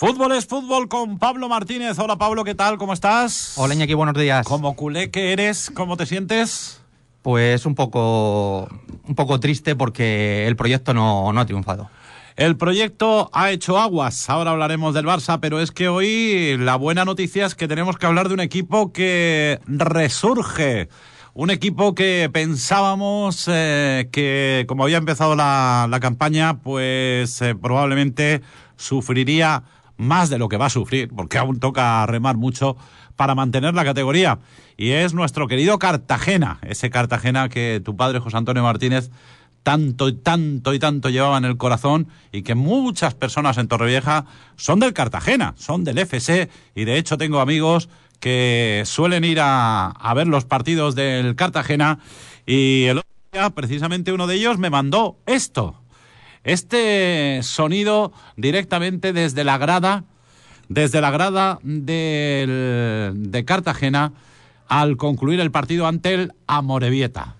Fútbol es fútbol con Pablo Martínez. Hola Pablo, ¿qué tal? ¿Cómo estás? Hola Iñaki, buenos días. Como culé que eres, ¿cómo te sientes? Pues un poco, un poco triste porque el proyecto no, no ha triunfado. El proyecto ha hecho aguas. Ahora hablaremos del Barça, pero es que hoy la buena noticia es que tenemos que hablar de un equipo que resurge. Un equipo que pensábamos eh, que, como había empezado la, la campaña, pues eh, probablemente sufriría más de lo que va a sufrir, porque aún toca remar mucho para mantener la categoría. Y es nuestro querido Cartagena, ese Cartagena que tu padre José Antonio Martínez tanto y tanto y tanto llevaba en el corazón y que muchas personas en Torrevieja son del Cartagena, son del FC y de hecho tengo amigos que suelen ir a, a ver los partidos del Cartagena. Y el otro día precisamente uno de ellos me mandó esto, este sonido directamente desde la grada, desde la grada de Cartagena al concluir el partido ante el Amorebieta.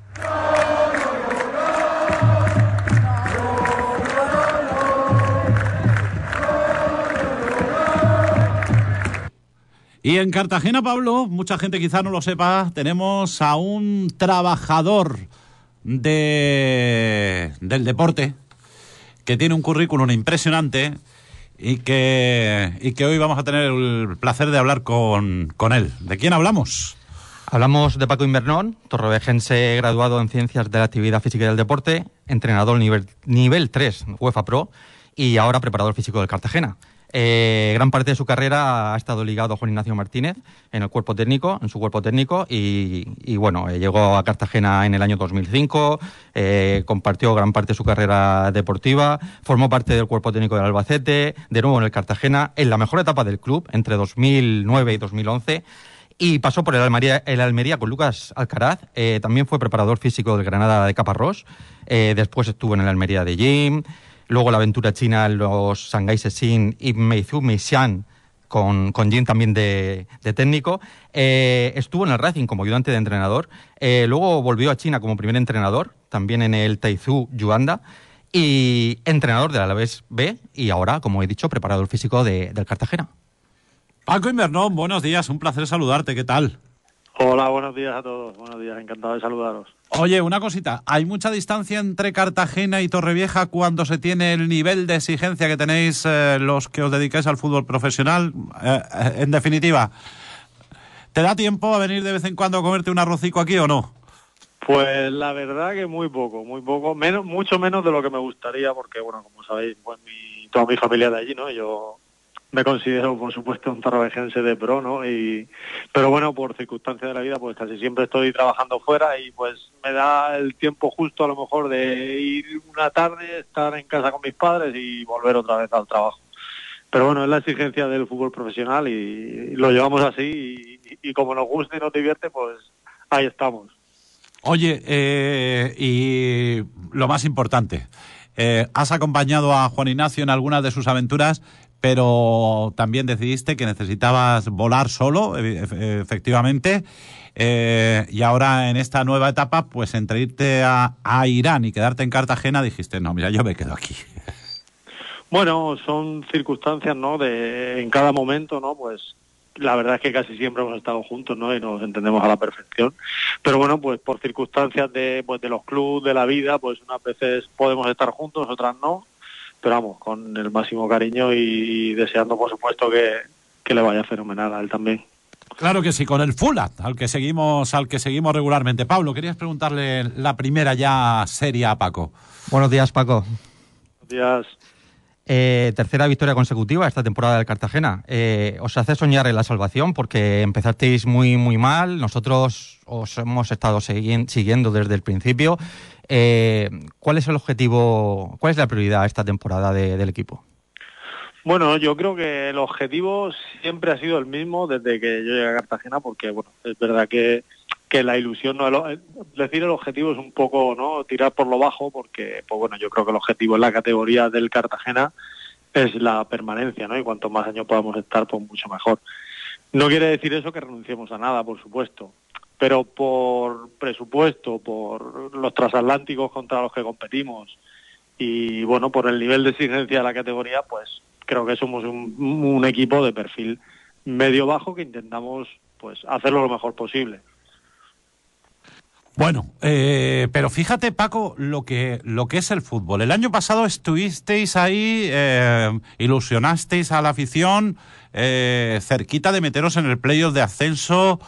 Y en Cartagena, Pablo, mucha gente quizá no lo sepa, tenemos a un trabajador de, del deporte que tiene un currículum impresionante y que, hoy vamos a tener el placer de hablar con, con él. ¿De quién hablamos? Hablamos de Paco Invernón, torrevejense graduado en Ciencias de la Actividad Física y del Deporte, entrenador nivel, nivel 3 UEFA Pro y ahora preparador físico del Cartagena. Eh, gran parte de su carrera ha estado ligado a Juan Ignacio Martínez en el cuerpo técnico, en su cuerpo técnico, y, bueno, eh, llegó a Cartagena en el año 2005, eh, compartió gran parte de su carrera deportiva, formó parte del cuerpo técnico del Albacete, de nuevo en el Cartagena, en la mejor etapa del club, entre 2009 y 2011 y pasó por el Almería, Almería con Lucas Alcaraz. También fue preparador físico del Granada de Caparrós. Después estuvo en el Almería de Jim. Luego la aventura china los Shanghai Sessin y Meizhou Meishan con, con Jim también de, de técnico. Eh, estuvo en el Racing como ayudante de entrenador. Eh, luego volvió a China como primer entrenador, también en el Taizhou Yuanda. Y entrenador del Alavés B y ahora, como he dicho, preparador físico de, del Cartagena. Paco Invernón, buenos días, un placer saludarte, ¿qué tal? Hola, buenos días a todos, buenos días, encantado de saludaros. Oye, una cosita, ¿hay mucha distancia entre Cartagena y Torrevieja cuando se tiene el nivel de exigencia que tenéis eh, los que os dedicáis al fútbol profesional? Eh, eh, en definitiva, ¿te da tiempo a venir de vez en cuando a comerte un arrocico aquí o no? Pues la verdad que muy poco, muy poco, menos, mucho menos de lo que me gustaría, porque bueno, como sabéis, pues mi, toda mi familia de allí, ¿no? Yo me considero, por supuesto, un tarravejense de pro, ¿no? Y, pero bueno, por circunstancias de la vida, pues casi siempre estoy trabajando fuera y pues me da el tiempo justo a lo mejor de ir una tarde, estar en casa con mis padres y volver otra vez al trabajo. Pero bueno, es la exigencia del fútbol profesional y lo llevamos así y, como nos gusta y nos divierte, pues ahí estamos. Oye, eh, y lo más importante, eh, has acompañado a Juan Ignacio en algunas de sus aventuras, pero también decidiste que necesitabas volar solo, efectivamente, eh, y ahora en esta nueva etapa, pues entre irte a, a, Irán y quedarte en Cartagena, dijiste, no, mira, yo me quedo aquí. Bueno, son circunstancias, ¿no? De en cada momento, ¿no? Pues la verdad es que casi siempre hemos estado juntos, ¿no? Y nos entendemos a la perfección. Pero bueno, pues por circunstancias de, pues de los clubes, de la vida, pues unas veces podemos estar juntos, otras no pero vamos, con el máximo cariño y, deseando, por supuesto, que, que, le vaya fenomenal a él también. Claro que sí, con el Fulat, al que seguimos, al que seguimos regularmente. Pablo, querías preguntarle la primera ya seria a Paco. Buenos días, Paco. Buenos días. Eh, tercera victoria consecutiva esta temporada del Cartagena. Eh, ¿Os hace soñar en la salvación? Porque empezasteis muy, muy mal. Nosotros os hemos estado siguiendo desde el principio. Eh, ¿Cuál es el objetivo, cuál es la prioridad esta temporada de, del equipo? Bueno, yo creo que el objetivo siempre ha sido el mismo desde que yo llegué a Cartagena, porque bueno, es verdad que, que la ilusión no decir el objetivo es un poco no tirar por lo bajo, porque pues bueno, yo creo que el objetivo en la categoría del Cartagena es la permanencia, ¿no? Y cuanto más años podamos estar, pues mucho mejor. No quiere decir eso que renunciemos a nada, por supuesto pero por presupuesto, por los transatlánticos contra los que competimos y bueno, por el nivel de exigencia de la categoría, pues creo que somos un, equipo de perfil medio bajo que intentamos pues hacerlo lo mejor posible. Bueno, eh, pero fíjate Paco lo que lo que es el fútbol. El año pasado estuvisteis ahí, eh, ilusionasteis a la afición, eh, cerquita de meteros en el playoff de ascenso,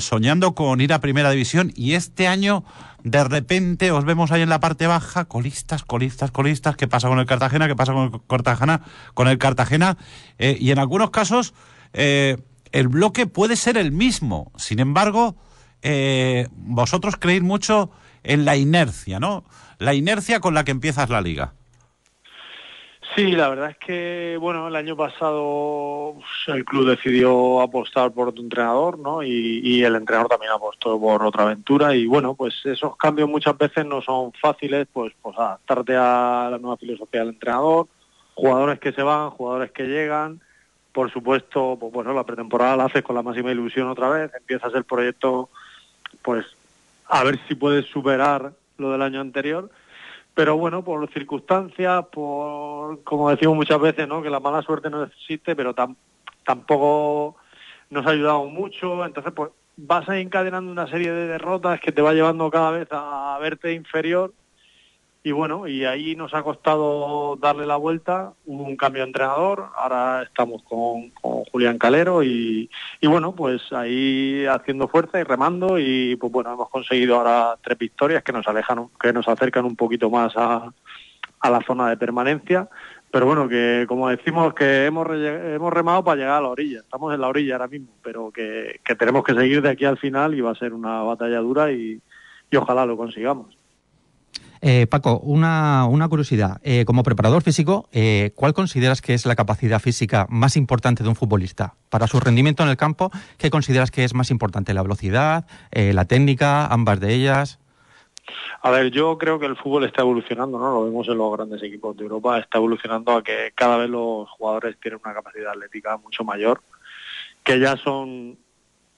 soñando con ir a Primera División y este año de repente os vemos ahí en la parte baja, colistas, colistas, colistas, ¿qué pasa con el Cartagena? ¿Qué pasa con el Cartagena? Con el Cartagena y en algunos casos el bloque puede ser el mismo, sin embargo eh, vosotros creéis mucho en la inercia, ¿no? La inercia con la que empiezas la liga. Sí, la verdad es que, bueno, el año pasado el club decidió apostar por otro entrenador, ¿no? Y, el entrenador también apostó por otra aventura y, bueno, pues esos cambios muchas veces no son fáciles, pues, pues adaptarte a la nueva filosofía del entrenador, jugadores que se van, jugadores que llegan, por supuesto, pues bueno, la pretemporada la haces con la máxima ilusión otra vez, empiezas el proyecto pues a ver si puedes superar lo del año anterior. Pero bueno, por circunstancias, por, como decimos muchas veces, ¿no? que la mala suerte no existe, pero tampoco nos ha ayudado mucho. Entonces, pues vas encadenando una serie de derrotas que te va llevando cada vez a verte inferior y bueno, y ahí nos ha costado darle la vuelta, hubo un cambio de entrenador, ahora estamos con, Julián Calero y, bueno, pues ahí haciendo fuerza y remando y pues bueno, hemos conseguido ahora tres victorias que nos alejan, que nos acercan un poquito más a, la zona de permanencia, pero bueno, que como decimos que hemos, remado para llegar a la orilla, estamos en la orilla ahora mismo, pero que, tenemos que seguir de aquí al final y va a ser una batalla dura y ojalá lo consigamos. Eh, Paco, una, curiosidad. Eh, como preparador físico, eh, ¿cuál consideras que es la capacidad física más importante de un futbolista? Para su rendimiento en el campo, ¿qué consideras que es más importante? ¿La velocidad, la técnica, ambas de ellas? A ver, yo creo que el fútbol está evolucionando, ¿no? Lo vemos en los grandes equipos de Europa, está evolucionando a que cada vez los jugadores tienen una capacidad atlética mucho mayor, que ya son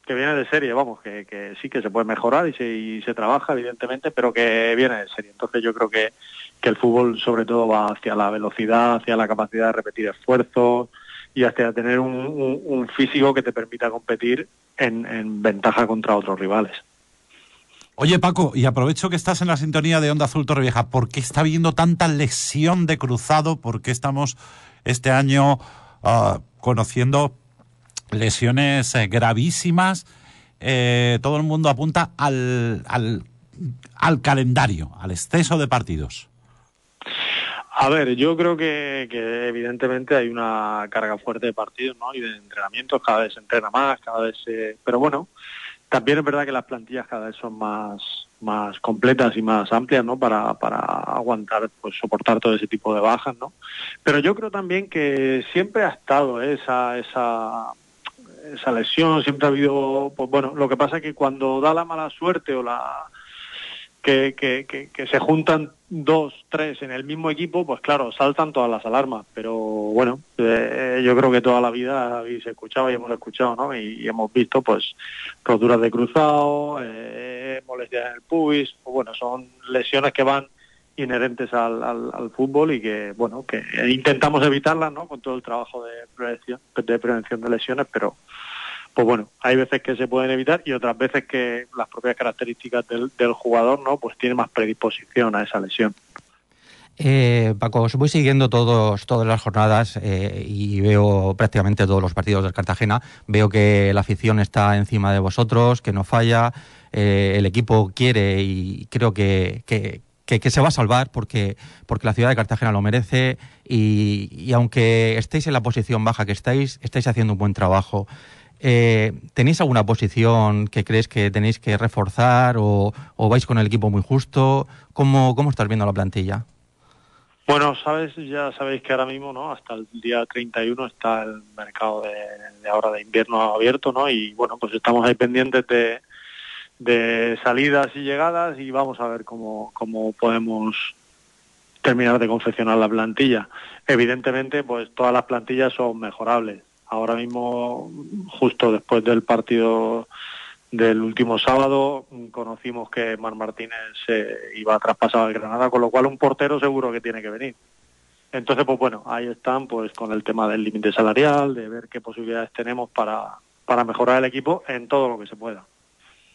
que viene de serie, vamos, que, que sí que se puede mejorar y se, y se trabaja, evidentemente, pero que viene de serie. Entonces yo creo que, que el fútbol sobre todo va hacia la velocidad, hacia la capacidad de repetir esfuerzos y hacia tener un, un, físico que te permita competir en, en ventaja contra otros rivales. Oye Paco, y aprovecho que estás en la sintonía de Onda Azul Torrevieja, ¿por qué está habiendo tanta lesión de cruzado? ¿Por qué estamos este año uh, conociendo lesiones eh, gravísimas. Eh, todo el mundo apunta al, al, al, calendario, al exceso de partidos. A ver, yo creo que, que, evidentemente hay una carga fuerte de partidos ¿no? y de entrenamientos, cada vez se entrena más, cada vez se... Pero bueno, también es verdad que las plantillas cada vez son más más completas y más amplias ¿no? para, para aguantar, pues soportar todo ese tipo de bajas, ¿no? Pero yo creo también que siempre ha estado esa, esa esa lesión, siempre ha habido, pues bueno, lo que pasa es que cuando da la mala suerte o la que, se juntan dos, tres en el mismo equipo, pues claro, saltan todas las alarmas, pero bueno, eh, yo creo que toda la vida habéis escuchado y hemos escuchado, ¿no? Y, hemos visto, pues, roturas de cruzado, eh, molestias en el pubis, pues bueno, son lesiones que van inherentes al, al, fútbol y que bueno que intentamos evitarlas no con todo el trabajo de prevención de prevención de lesiones pero pues bueno hay veces que se pueden evitar y otras veces que las propias características del, jugador no pues tiene más predisposición a esa lesión eh, Paco, os voy siguiendo todos, todas las jornadas eh, y veo prácticamente todos los partidos del Cartagena. Veo que la afición está encima de vosotros, que no falla, eh, el equipo quiere y creo que, que, que, se va a salvar porque, porque la ciudad de Cartagena lo merece y, aunque estéis en la posición baja que estáis, estáis haciendo un buen trabajo. Eh, ¿Tenéis alguna posición que crees que tenéis que reforzar o, vais con el equipo muy justo? ¿Cómo, ¿Cómo estás viendo la plantilla? Bueno, sabes, ya sabéis que ahora mismo, ¿no? Hasta el día 31 está el mercado de, ahora de invierno abierto, ¿no? Y bueno, pues estamos ahí pendientes de, de salidas y llegadas y vamos a ver cómo, cómo podemos terminar de confeccionar la plantilla. Evidentemente, pues todas las plantillas son mejorables. Ahora mismo, justo después del partido del último sábado, conocimos que Mar Martínez iba a traspasar al Granada, con lo cual un portero seguro que tiene que venir. Entonces, pues bueno, ahí están pues con el tema del límite salarial, de ver qué posibilidades tenemos para, para mejorar el equipo en todo lo que se pueda.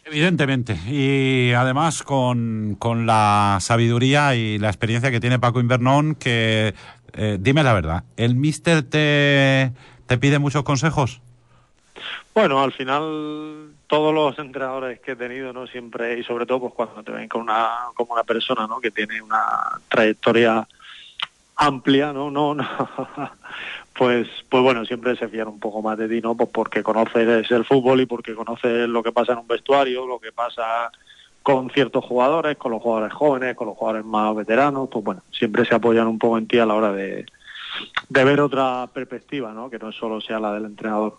Evidentemente, y además con, con la sabiduría y la experiencia que tiene Paco Invernón, que eh, dime la verdad, ¿el míster te, te pide muchos consejos? Bueno, al final todos los entrenadores que he tenido, ¿no? Siempre, y sobre todo pues cuando te ven con una, como una persona, ¿no? Que tiene una trayectoria amplia, ¿no? No, pues, pues bueno, siempre se fían un poco más de ti, ¿no? Pues porque conoces el fútbol y porque conoces lo que pasa en un vestuario, lo que pasa con ciertos jugadores, con los jugadores jóvenes, con los jugadores más veteranos, pues bueno, siempre se apoyan un poco en ti a la hora de, de ver otra perspectiva, ¿no? Que no solo sea la del entrenador.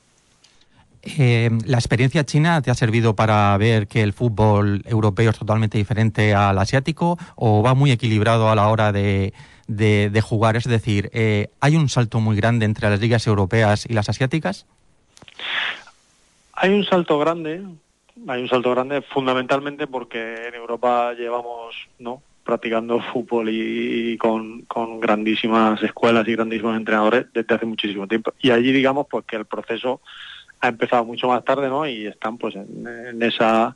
Eh, ¿La experiencia china te ha servido para ver que el fútbol europeo es totalmente diferente al asiático o va muy equilibrado a la hora de, de, jugar? Es decir, eh, ¿hay un salto muy grande entre las ligas europeas y las asiáticas? Hay un salto grande, hay un salto grande fundamentalmente porque en Europa llevamos no practicando fútbol y, con, con, grandísimas escuelas y grandísimos entrenadores desde hace muchísimo tiempo. Y allí digamos pues que el proceso ha empezado mucho más tarde, ¿no? Y están pues en, esa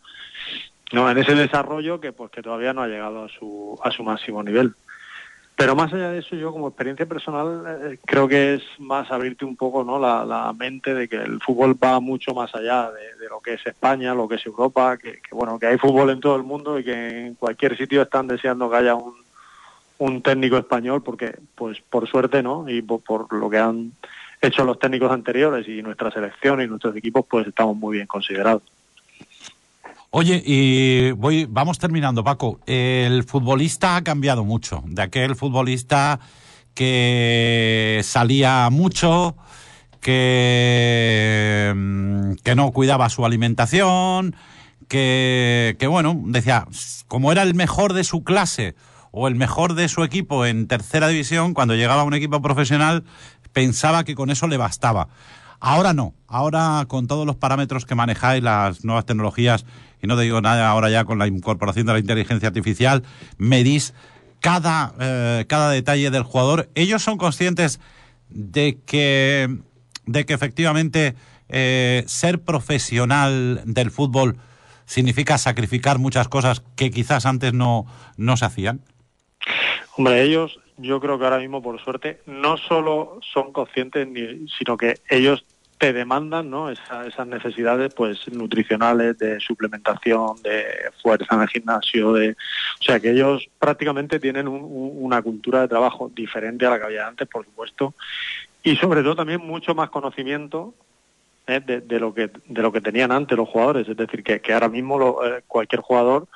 no en ese desarrollo que pues que todavía no ha llegado a su a su máximo nivel. Pero más allá de eso, yo como experiencia personal eh, creo que es más abrirte un poco ¿no? la, mente de que el fútbol va mucho más allá de, lo que es España, lo que es Europa, que, bueno que hay fútbol en todo el mundo y que en cualquier sitio están deseando que haya un, un técnico español porque pues por suerte no y por lo que han hecho los técnicos anteriores y nuestra selección y nuestros equipos, pues estamos muy bien considerados. Oye, y voy, vamos terminando, Paco. El futbolista ha cambiado mucho. De aquel futbolista que salía mucho, que, mm, que no cuidaba su alimentación, que, que, bueno, decía, como era el mejor de su clase o el mejor de su equipo en tercera división, cuando llegaba a un equipo profesional, pensaba que con eso le bastaba. Ahora no, ahora con todos los parámetros que manejáis, las nuevas tecnologías, y no digo nada ahora ya con la incorporación de la inteligencia artificial, medís cada, eh, cada detalle del jugador. Ellos son conscientes de que, de que efectivamente eh, ser profesional del fútbol significa sacrificar muchas cosas que quizás antes no, no se hacían. Hombre, ellos yo creo que ahora mismo, por suerte, no solo son conscientes, sino que ellos demandan esas necesidades pues nutricionales, de suplementación, de fuerza en el gimnasio, de, o sea que ellos prácticamente tienen una cultura de trabajo diferente a la que había antes, por supuesto, y sobre todo también mucho más conocimiento ¿eh? de, lo que de lo que tenían antes los jugadores, es decir, que, ahora mismo lo, eh, cualquier jugador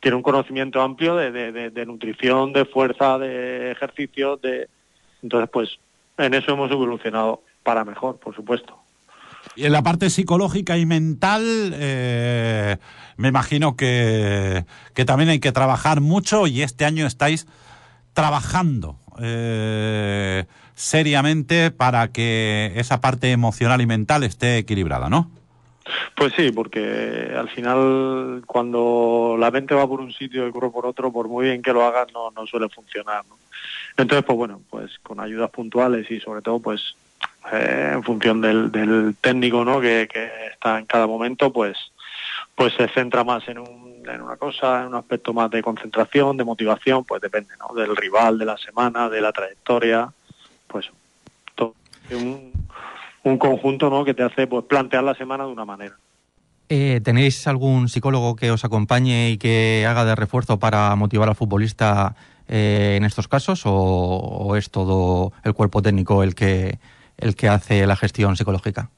tiene un conocimiento amplio de, nutrición, de fuerza, de ejercicio, de entonces pues en eso hemos evolucionado para mejor, por supuesto. Y en la parte psicológica y mental, eh, me imagino que, que, también hay que trabajar mucho y este año estáis trabajando eh, seriamente para que esa parte emocional y mental esté equilibrada, ¿no? Pues sí, porque al final cuando la mente va por un sitio y el por otro, por muy bien que lo hagas, no, no suele funcionar. ¿no? Entonces, pues bueno, pues con ayudas puntuales y sobre todo, pues eh, en función del, técnico ¿no? Que, está en cada momento, pues, pues se centra más en, un, en una cosa, en un aspecto más de concentración, de motivación, pues depende ¿no? del rival, de la semana, de la trayectoria, pues todo. Un, un conjunto ¿no? que te hace pues, plantear la semana de una manera. Eh, ¿Tenéis algún psicólogo que os acompañe y que haga de refuerzo para motivar al futbolista eh, en estos casos o, es todo el cuerpo técnico el que, el que hace la gestión psicológica?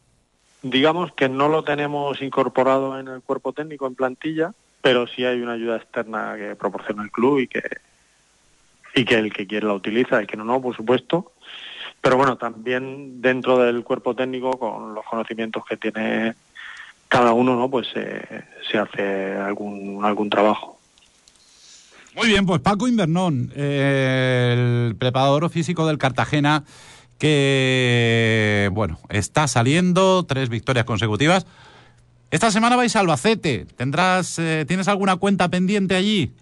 Digamos que no lo tenemos incorporado en el cuerpo técnico en plantilla, pero sí hay una ayuda externa que proporciona el club y que, y que el que quiere la utiliza, y que no, no, por supuesto pero bueno, también dentro del cuerpo técnico, con los conocimientos que tiene cada uno, ¿no? Pues eh, se hace algún, algún trabajo. Muy bien, pues Paco Invernón, el preparador físico del Cartagena, que, bueno, está saliendo, tres victorias consecutivas. Esta semana vais a Albacete, ¿tendrás, eh, ¿tienes alguna cuenta pendiente allí?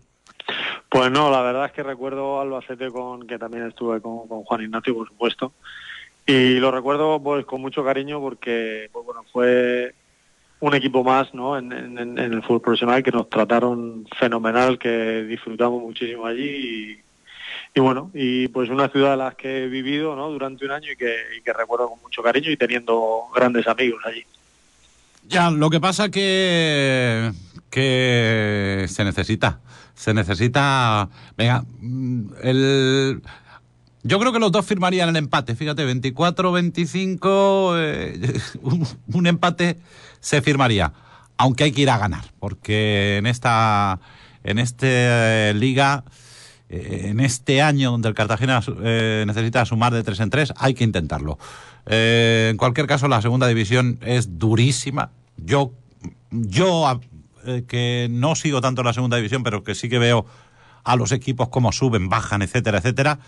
Pues no, la verdad es que recuerdo Albacete con que también estuve con, con Juan Ignacio, por supuesto, y lo recuerdo pues con mucho cariño porque pues, bueno fue un equipo más ¿no? En, en, en, el fútbol profesional que nos trataron fenomenal, que disfrutamos muchísimo allí y, bueno, y pues una ciudad de las que he vivido ¿no? durante un año y que, recuerdo con mucho cariño y teniendo grandes amigos allí. Ya, lo que pasa que, que se necesita, se necesita, venga, mm, el... Yo creo que los dos firmarían el empate, fíjate, 24-25, eh, un, un empate se firmaría, aunque hay que ir a ganar, porque en esta en este eh, liga, eh, en este año donde el Cartagena eh, necesita sumar de tres en tres, hay que intentarlo. Eh, en cualquier caso, la segunda división es durísima. Yo, yo que no sigo tanto la segunda división, pero que sí que veo a los equipos cómo suben, bajan, etcétera, etcétera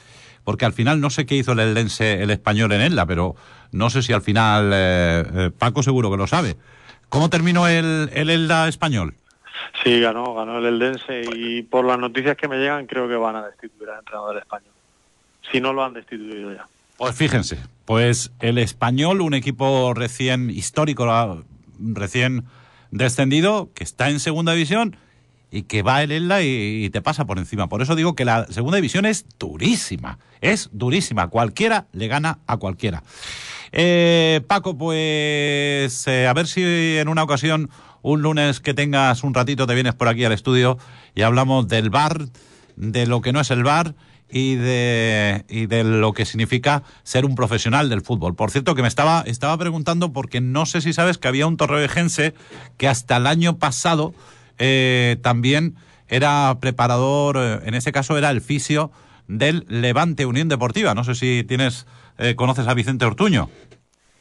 porque al final no sé qué hizo el Eldense, el español en Elda, pero no sé si al final Paco seguro que lo sabe. ¿Cómo terminó el, el Elda español? Sí, ganó, ganó el Eldense y por las noticias que me llegan creo que van a destituir al entrenador español. Si no lo han destituido ya. Pues fíjense, pues el español, un equipo recién histórico, recién descendido, que está en segunda división y que va el Elda y, y, te pasa por encima. Por eso digo que la segunda división es durísima, es durísima. Cualquiera le gana a cualquiera. Eh, Paco, pues eh, a ver si en una ocasión, un lunes que tengas un ratito, te vienes por aquí al estudio y hablamos del bar, de lo que no es el bar y de, y de lo que significa ser un profesional del fútbol. Por cierto, que me estaba, estaba preguntando porque no sé si sabes que había un torrevejense que hasta el año pasado eh, también era preparador, eh, en ese caso era el fisio del Levante Unión Deportiva. No sé si tienes, eh, conoces a Vicente Ortuño.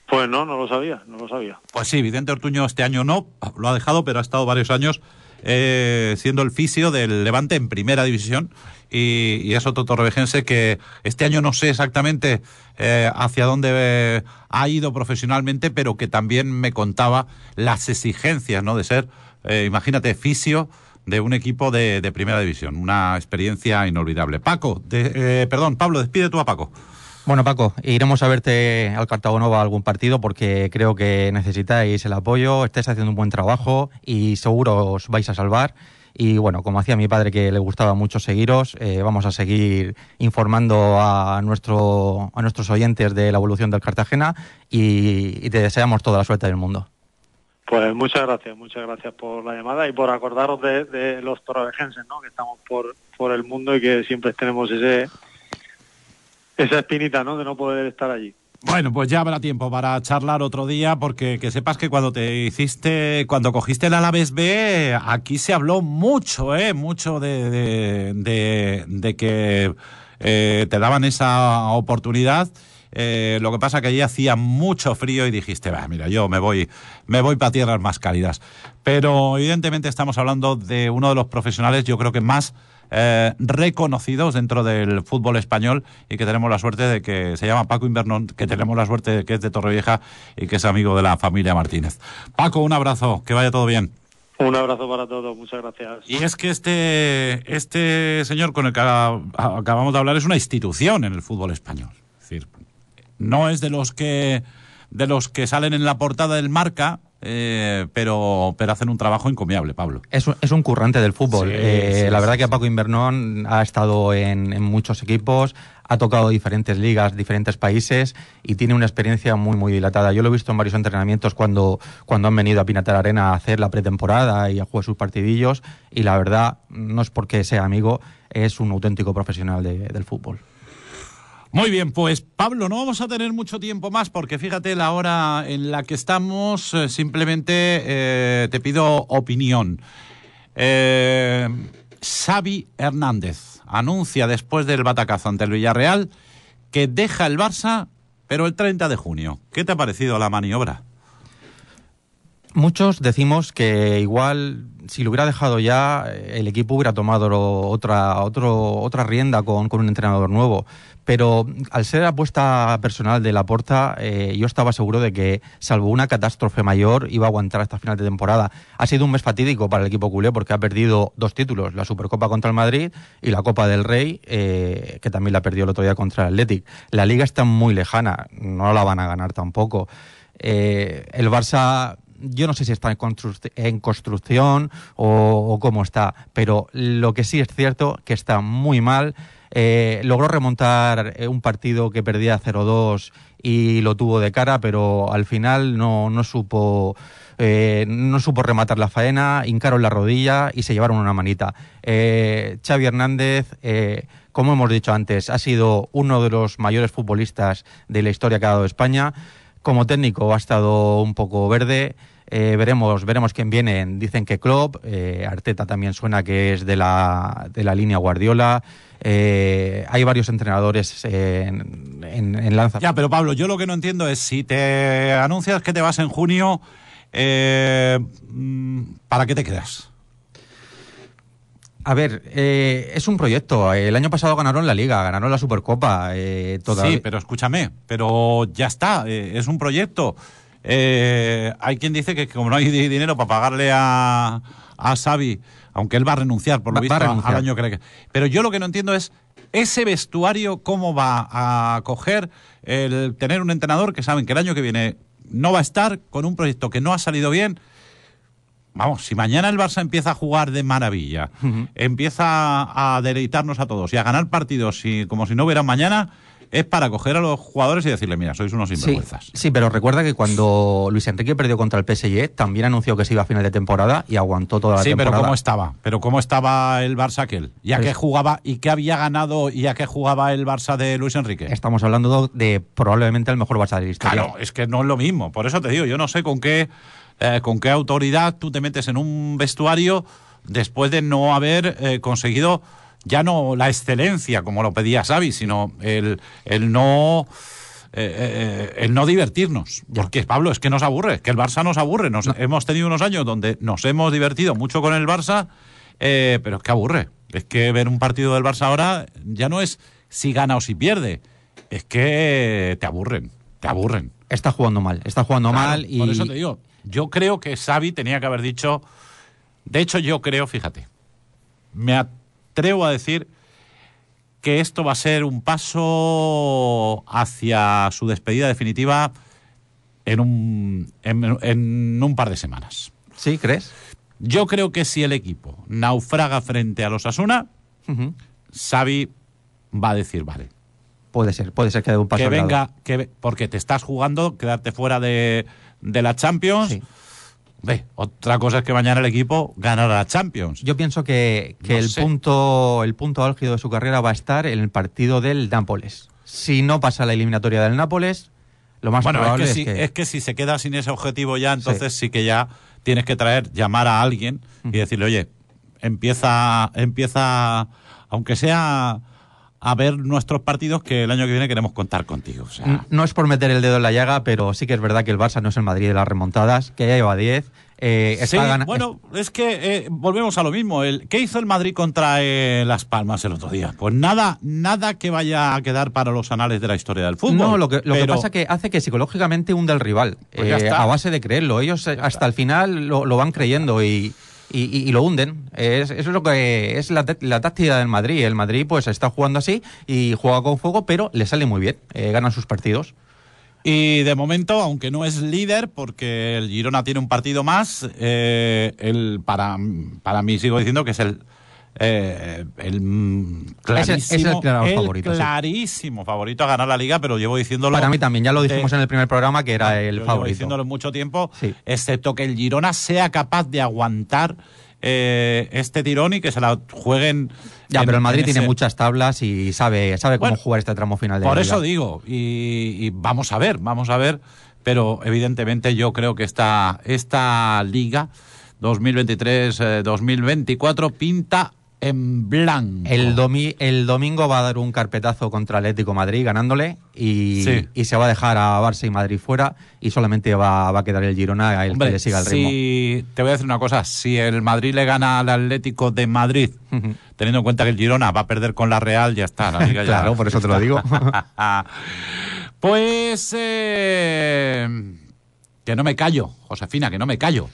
Pues no, no lo sabía, no lo sabía. Pues sí, Vicente Ortuño este año no, lo ha dejado, pero ha estado varios años eh, siendo el fisio del Levante en primera división y, y es otro torrevejense que este año no sé exactamente eh, hacia dónde eh, ha ido profesionalmente, pero que también me contaba las exigencias ¿no? de ser, eh, imagínate, fisio de un equipo de, de, primera división. Una experiencia inolvidable. Paco, de, eh, perdón, Pablo, despide tú a Paco. Bueno, Paco, iremos a verte al Cartagonova algún partido porque creo que necesitáis el apoyo, estáis haciendo un buen trabajo y seguro os vais a salvar. Y bueno, como hacía mi padre que le gustaba mucho seguiros, eh, vamos a seguir informando a, nuestro, a nuestros oyentes de la evolución del Cartagena y, te deseamos toda la suerte del mundo. Pues muchas gracias, muchas gracias por la llamada y por acordaros de, los torrevejenses, ¿no? Que estamos por, por el mundo y que siempre tenemos ese esa espinita, ¿no? De no poder estar allí. Bueno, pues ya habrá tiempo para charlar otro día, porque que sepas que cuando te hiciste, cuando cogiste el Alavés B, aquí se habló mucho, ¿eh? Mucho de, de, que eh, te daban esa oportunidad. Eh, lo que pasa que allí hacía mucho frío y dijiste, va, mira, yo me voy, me voy para tierras más cálidas. Pero evidentemente estamos hablando de uno de los profesionales, yo creo que más eh, reconocidos dentro del fútbol español y que tenemos la suerte de que se llama Paco Invernón, que tenemos la suerte de que es de Torrevieja y que es amigo de la familia Martínez. Paco, un abrazo, que vaya todo bien. Un abrazo para todos, muchas gracias. Y es que este, este señor con el que acabamos de hablar es una institución en el fútbol español. Es decir, no es de los que de los que salen en la portada del marca, eh, pero, pero hacen un trabajo encomiable, Pablo. Es un, es un currante del fútbol. Sí, eh, sí, la verdad sí, que Paco Invernón ha estado en, en, muchos equipos, ha tocado diferentes ligas, diferentes países y tiene una experiencia muy, muy dilatada. Yo lo he visto en varios entrenamientos cuando, cuando han venido a Pinatar Arena a hacer la pretemporada y a jugar sus partidillos y la verdad, no es porque sea amigo, es un auténtico profesional de, del fútbol. Muy bien, pues Pablo, no vamos a tener mucho tiempo más porque fíjate la hora en la que estamos, eh, simplemente eh, te pido opinión. Eh, Xavi Hernández anuncia después del batacazo ante el Villarreal que deja el Barça, pero el 30 de junio. ¿Qué te ha parecido la maniobra? Muchos decimos que igual si lo hubiera dejado ya, el equipo hubiera tomado otra, otro, otra rienda con, con un entrenador nuevo pero al ser apuesta personal de la Porta, eh, yo estaba seguro de que, salvo una catástrofe mayor, iba a aguantar hasta final de temporada. Ha sido un mes fatídico para el equipo culé porque ha perdido dos títulos, la Supercopa contra el Madrid y la Copa del Rey, eh, que también la perdió el otro día contra el Athletic. La liga está muy lejana, no la van a ganar tampoco. Eh, el Barça yo no sé si está en, construcción o, o, cómo está, pero lo que sí es cierto que está muy mal eh, logró remontar eh, un partido que perdía 0-2 y lo tuvo de cara, pero al final no, no supo eh, no supo rematar la faena, hincaron la rodilla y se llevaron una manita. Xavi Hernández, como hemos dicho antes, ha sido uno de los mayores futbolistas de la historia que ha dado España. Como técnico ha estado un poco verde. veremos, veremos quién viene. Dicen que Klopp, Arteta también suena que es de la, de la línea Guardiola. Eh, hay varios entrenadores en, en, Lanza. Ya, pero Pablo, yo lo que no entiendo es si te anuncias que te vas en junio, eh, mm, ¿para qué te quedas? A ver, eh, es un proyecto. El año pasado ganaron la Liga, ganaron la Supercopa. Sí, pero escúchame, pero ya está, es un proyecto. hay quien dice que como no hay dinero para pagarle a, a Xavi aunque él va a renunciar, por lo visto, al año que Pero yo lo que no entiendo es ese vestuario, cómo va a coger el tener un entrenador que saben que el año que viene no va a estar con un proyecto que no ha salido bien. Vamos, si mañana el Barça empieza a jugar de maravilla, empieza a deleitarnos a todos y a ganar partidos y, como si no hubiera mañana, es para coger a los jugadores y decirle, mira, sois unos sinvergüenzas. Sí, pero recuerda que cuando Luis Enrique perdió contra el PSG, también anunció que se iba a final de temporada y aguantó toda la temporada. Sí, pero ¿cómo estaba? ¿Pero cómo estaba el Barça aquel? ¿Y a qué jugaba? ¿Y qué había ganado? ¿Y a qué jugaba el Barça de Luis Enrique? Estamos hablando de probablemente el mejor Barça de la historia. Claro, es que no es lo mismo. Por eso te digo, yo no sé con qué, eh, con qué autoridad tú te metes en un vestuario después de no haber eh, conseguido ya no la excelencia como lo pedía Xavi, sino el, el no... Eh, eh, el no divertirnos. Porque, Pablo, es que nos aburre, que el Barça nos aburre. Nos, Hemos tenido unos años donde nos hemos divertido mucho con el Barça, eh, pero es que aburre. Es que ver un partido del Barça ahora ya no es si gana o si pierde, es que te aburren, te aburren. Está jugando mal, está jugando mal y... Por eso te digo, yo creo que Xavi tenía que haber dicho... De hecho, yo creo, fíjate, me, atrevo a decir que esto va a ser un paso hacia su despedida definitiva en un, en, un par de semanas. ¿Sí, crees? Yo creo que si el equipo naufraga frente a los Asuna, Xavi va a decir, vale. Puede ser, puede ser que dé un paso. Que venga, que, porque te estás jugando, quedarte fuera de, de la Champions. Ve, otra cosa es que mañana el equipo ganará la Champions. Yo pienso que, el, punto, el punto álgido de su carrera va a estar en el partido del Nápoles. Si no pasa la eliminatoria del Nápoles, lo más probable es que, si, es que... si se queda sin ese objetivo ya, entonces sí, que ya tienes que traer, llamar a alguien y decirle, oye, empieza, empieza, aunque sea a ver nuestros partidos que el año que viene queremos contar contigo. No es por meter el dedo en la llaga, pero sí que es verdad que el Barça no es el Madrid de las remontadas, que ya lleva 10. Eh, sí, bueno, es que eh, volvemos a lo mismo. El, ¿Qué hizo el Madrid contra eh, Las Palmas el otro día? Pues nada, nada que vaya a quedar para los anales de la historia del fútbol. No, lo que, lo que pasa es que hace que psicológicamente hunda el rival, pues a base de creerlo. Ellos hasta el final lo, lo van creyendo y, y, lo hunden. Es, eso es lo que es la, táctica del Madrid. El Madrid pues está jugando así y juega con fuego, pero le sale muy bien. Eh, ganan sus partidos. Y de momento, aunque no es líder, porque el Girona tiene un partido más, eh, el, para, para mí sigo diciendo que es el, eh, el clarísimo, favorito, clarísimo favorito a ganar la liga, pero llevo diciéndolo. Para mí también, ya lo dijimos en el primer programa que era el favorito. Llevo diciéndolo mucho tiempo, excepto que el Girona sea capaz de aguantar eh, este tirón y que se la jueguen. Ya, pero el Madrid tiene muchas tablas y sabe, sabe cómo jugar este tramo final de Por eso digo, y, vamos a ver, vamos a ver, pero evidentemente yo creo que esta, esta liga 2023-2024 pinta en blanco. El, domi el domingo va a dar un carpetazo contra Atlético Madrid ganándole y, Sí. y se va a dejar a Barça y Madrid fuera y solamente va, va a quedar el Girona el Hombre, que le siga el ritmo. si- te voy a decir una cosa, si el Madrid le gana al Atlético de Madrid, teniendo en cuenta que el Girona va a perder con la Real, ya está. La liga ya- Claro, por eso te lo digo. pues eh, que no me callo, Josefina, que no me callo,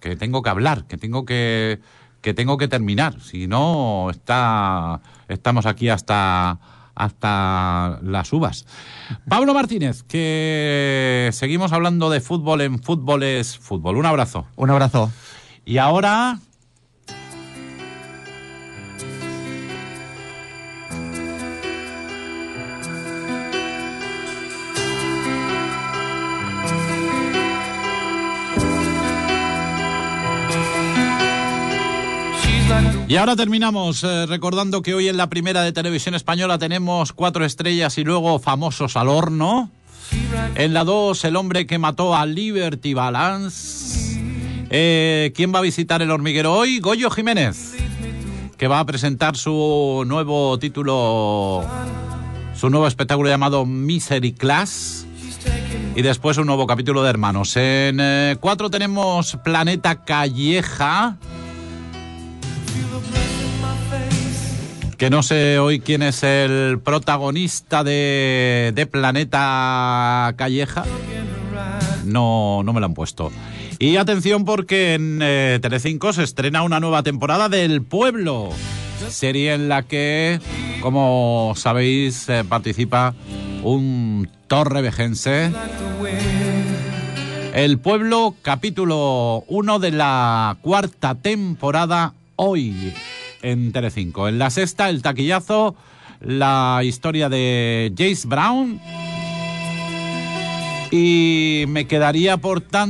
que tengo que hablar, que tengo que que tengo que terminar, si no está estamos aquí hasta hasta las uvas. Pablo Martínez, que seguimos hablando de fútbol en fútbol es fútbol. Un abrazo. Un abrazo. Y ahora Y ahora terminamos eh, recordando que hoy en la primera de televisión española tenemos cuatro estrellas y luego famosos al horno. En la 2, el hombre que mató a Liberty Balance. Eh, ¿Quién va a visitar el hormiguero hoy? Goyo Jiménez, que va a presentar su nuevo título, su nuevo espectáculo llamado Misery Class. Y después un nuevo capítulo de Hermanos. En 4 tenemos Planeta Calleja. Que no sé hoy quién es el protagonista de, de Planeta Calleja. No, no me lo han puesto. Y atención porque en eh, Telecinco se estrena una nueva temporada del Pueblo, serie en la que, como sabéis, eh, participa un torrevejense. El Pueblo, capítulo 1 de la cuarta temporada, hoy en Telecinco. En la sexta, el taquillazo, la historia de Jace Brown. Y me quedaría por tanto.